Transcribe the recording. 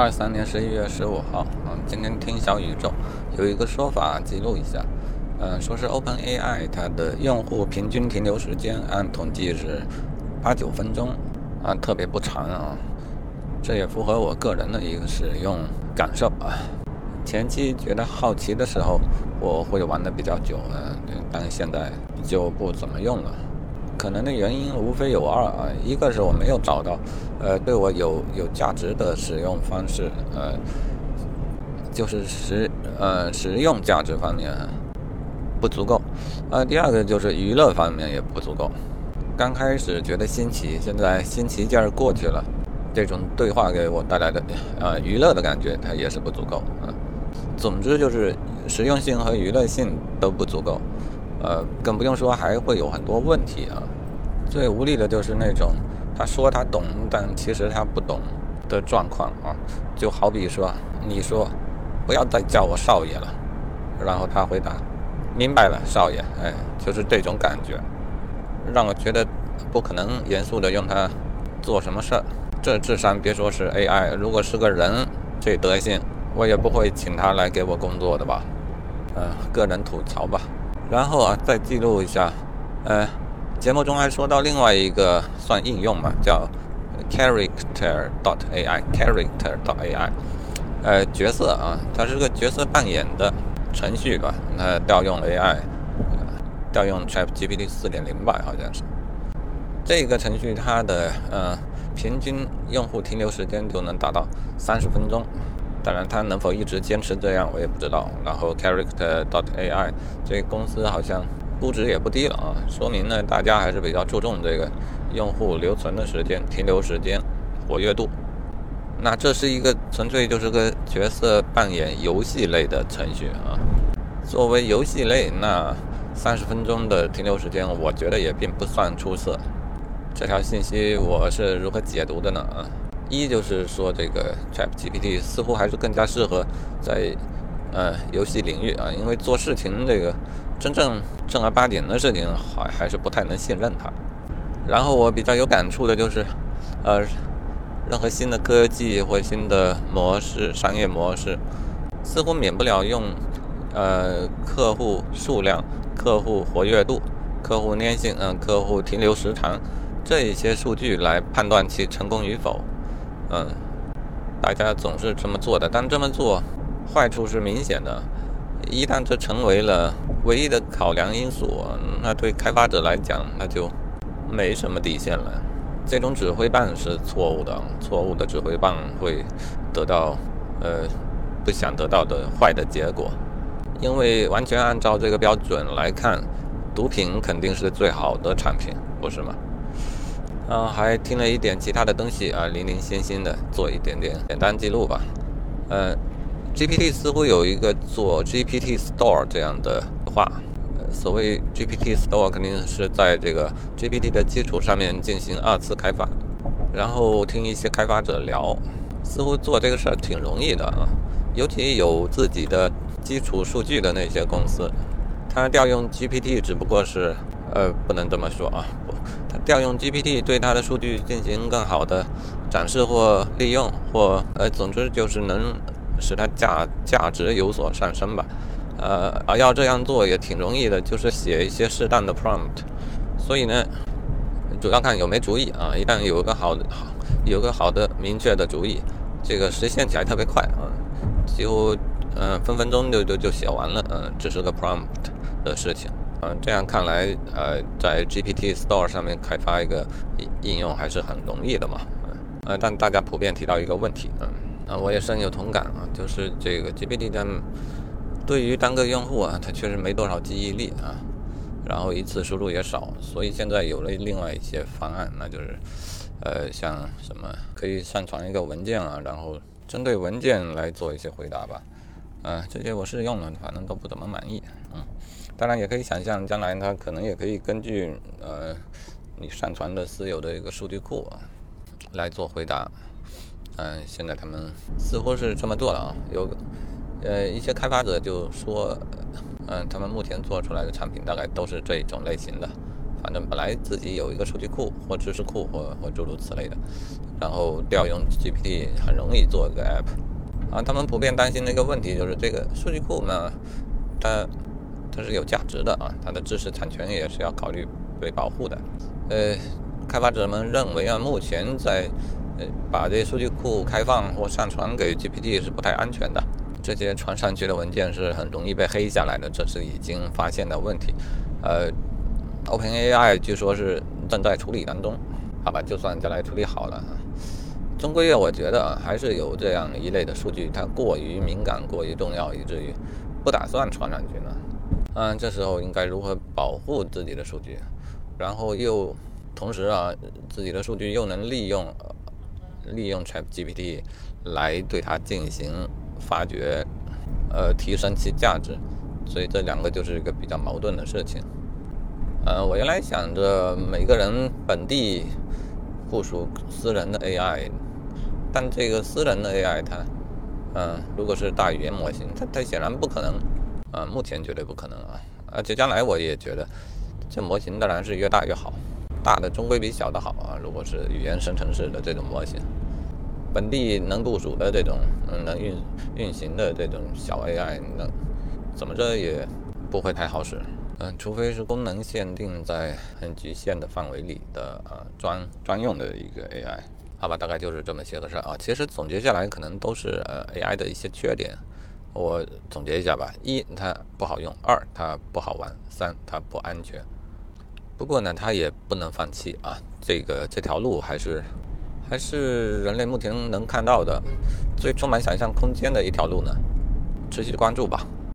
二三年十一月十五号，嗯，今天听小宇宙有一个说法，记录一下，嗯，说是 Open AI 它的用户平均停留时间按统计是八九分钟，啊，特别不长啊，这也符合我个人的一个使用感受啊。前期觉得好奇的时候，我会玩的比较久，嗯，但是现在就不怎么用了。可能的原因无非有二啊，一个是我没有找到，呃，对我有有价值的使用方式，呃，就是实呃实用价值方面不足够，呃，第二个就是娱乐方面也不足够。刚开始觉得新奇，现在新奇劲儿过去了，这种对话给我带来的呃娱乐的感觉它也是不足够啊。总之就是实用性和娱乐性都不足够。呃，更不用说还会有很多问题啊。最无力的就是那种他说他懂，但其实他不懂的状况啊。就好比说，你说不要再叫我少爷了，然后他回答明白了，少爷。哎，就是这种感觉，让我觉得不可能严肃的用它做什么事儿。这智商别说是 AI，如果是个人，这德行，我也不会请他来给我工作的吧。嗯，个人吐槽吧。然后啊，再记录一下，呃，节目中还说到另外一个算应用嘛，叫 character dot ai，character dot ai，呃，角色啊，它是个角色扮演的程序吧，它调用 AI，调用 ChatGPT 四点零吧，好像是。这个程序它的呃平均用户停留时间就能达到三十分钟。当然，它能否一直坚持这样，我也不知道。然后，Character dot AI 这公司好像估值也不低了啊，说明呢，大家还是比较注重这个用户留存的时间、停留时间、活跃度。那这是一个纯粹就是个角色扮演游戏类的程序啊。作为游戏类，那三十分钟的停留时间，我觉得也并不算出色。这条信息我是如何解读的呢？啊？一就是说，这个 ChatGPT 似乎还是更加适合在呃游戏领域啊，因为做事情这个真正正儿八经的事情，还还是不太能信任它。然后我比较有感触的就是，呃，任何新的科技或新的模式、商业模式，似乎免不了用呃客户数量、客户活跃度、客户粘性、嗯客户停留时长这一些数据来判断其成功与否。嗯，大家总是这么做的，但这么做坏处是明显的。一旦这成为了唯一的考量因素，那对开发者来讲，那就没什么底线了。这种指挥棒是错误的，错误的指挥棒会得到呃不想得到的坏的结果。因为完全按照这个标准来看，毒品肯定是最好的产品，不是吗？嗯，还听了一点其他的东西啊，零零星星的做一点点简单记录吧。呃，GPT 似乎有一个做 GPT Store 这样的话，所谓 GPT Store 肯定是在这个 GPT 的基础上面进行二次开发。然后听一些开发者聊，似乎做这个事儿挺容易的啊，尤其有自己的基础数据的那些公司，它调用 GPT 只不过是。呃，不能这么说啊，不，它调用 GPT 对它的数据进行更好的展示或利用，或呃，总之就是能使它价价值有所上升吧。呃，而要这样做也挺容易的，就是写一些适当的 prompt。所以呢，主要看有没主意啊。一旦有个好的好，有个好的明确的主意，这个实现起来特别快啊，几乎嗯分分钟就就就写完了，嗯，只是个 prompt 的事情。嗯，这样看来，呃，在 GPT Store 上面开发一个应用还是很容易的嘛。呃，但大家普遍提到一个问题，嗯，啊，我也深有同感啊，就是这个 GPT 它对于单个用户啊，它确实没多少记忆力啊，然后一次输入也少，所以现在有了另外一些方案，那就是，呃，像什么可以上传一个文件啊，然后针对文件来做一些回答吧。嗯，这些我试用了，反正都不怎么满意。嗯，当然也可以想象，将来它可能也可以根据呃你上传的私有的一个数据库啊来做回答。嗯，现在他们似乎是这么做了啊。有呃一些开发者就说，嗯，他们目前做出来的产品大概都是这种类型的反正本来自己有一个数据库或知识库或或诸如此类的，然后调用 GPT 很容易做一个 app。啊，他们普遍担心的一个问题就是这个数据库呢，它它是有价值的啊，它的知识产权也是要考虑被保护的。呃，开发者们认为啊，目前在呃把这些数据库开放或上传给 GPT 是不太安全的，这些传上去的文件是很容易被黑下来的，这是已经发现的问题。呃，OpenAI 据说是正在处理当中，好吧，就算将来处理好了。终归我觉得还是有这样一类的数据，它过于敏感、过于重要，以至于不打算传上去呢。嗯，这时候应该如何保护自己的数据，然后又同时啊，自己的数据又能利用利用 ChatGPT 来对它进行发掘，呃，提升其价值。所以这两个就是一个比较矛盾的事情。呃，我原来想着每个人本地部署私人的 AI。但这个私人的 AI，它，嗯，如果是大语言模型，它它显然不可能，啊，目前绝对不可能啊，而且将来我也觉得，这模型当然是越大越好，大的终归比小的好啊。如果是语言生成式的这种模型，本地能部署的这种，能运运行的这种小 AI，那怎么着也不会太好使，嗯，除非是功能限定在很局限的范围里的，呃，专专用的一个 AI。好吧，大概就是这么些个事儿啊。其实总结下来，可能都是呃 AI 的一些缺点。我总结一下吧：一，它不好用；二，它不好玩；三，它不安全。不过呢，它也不能放弃啊。这个这条路还是还是人类目前能看到的最充满想象空间的一条路呢。持续关注吧。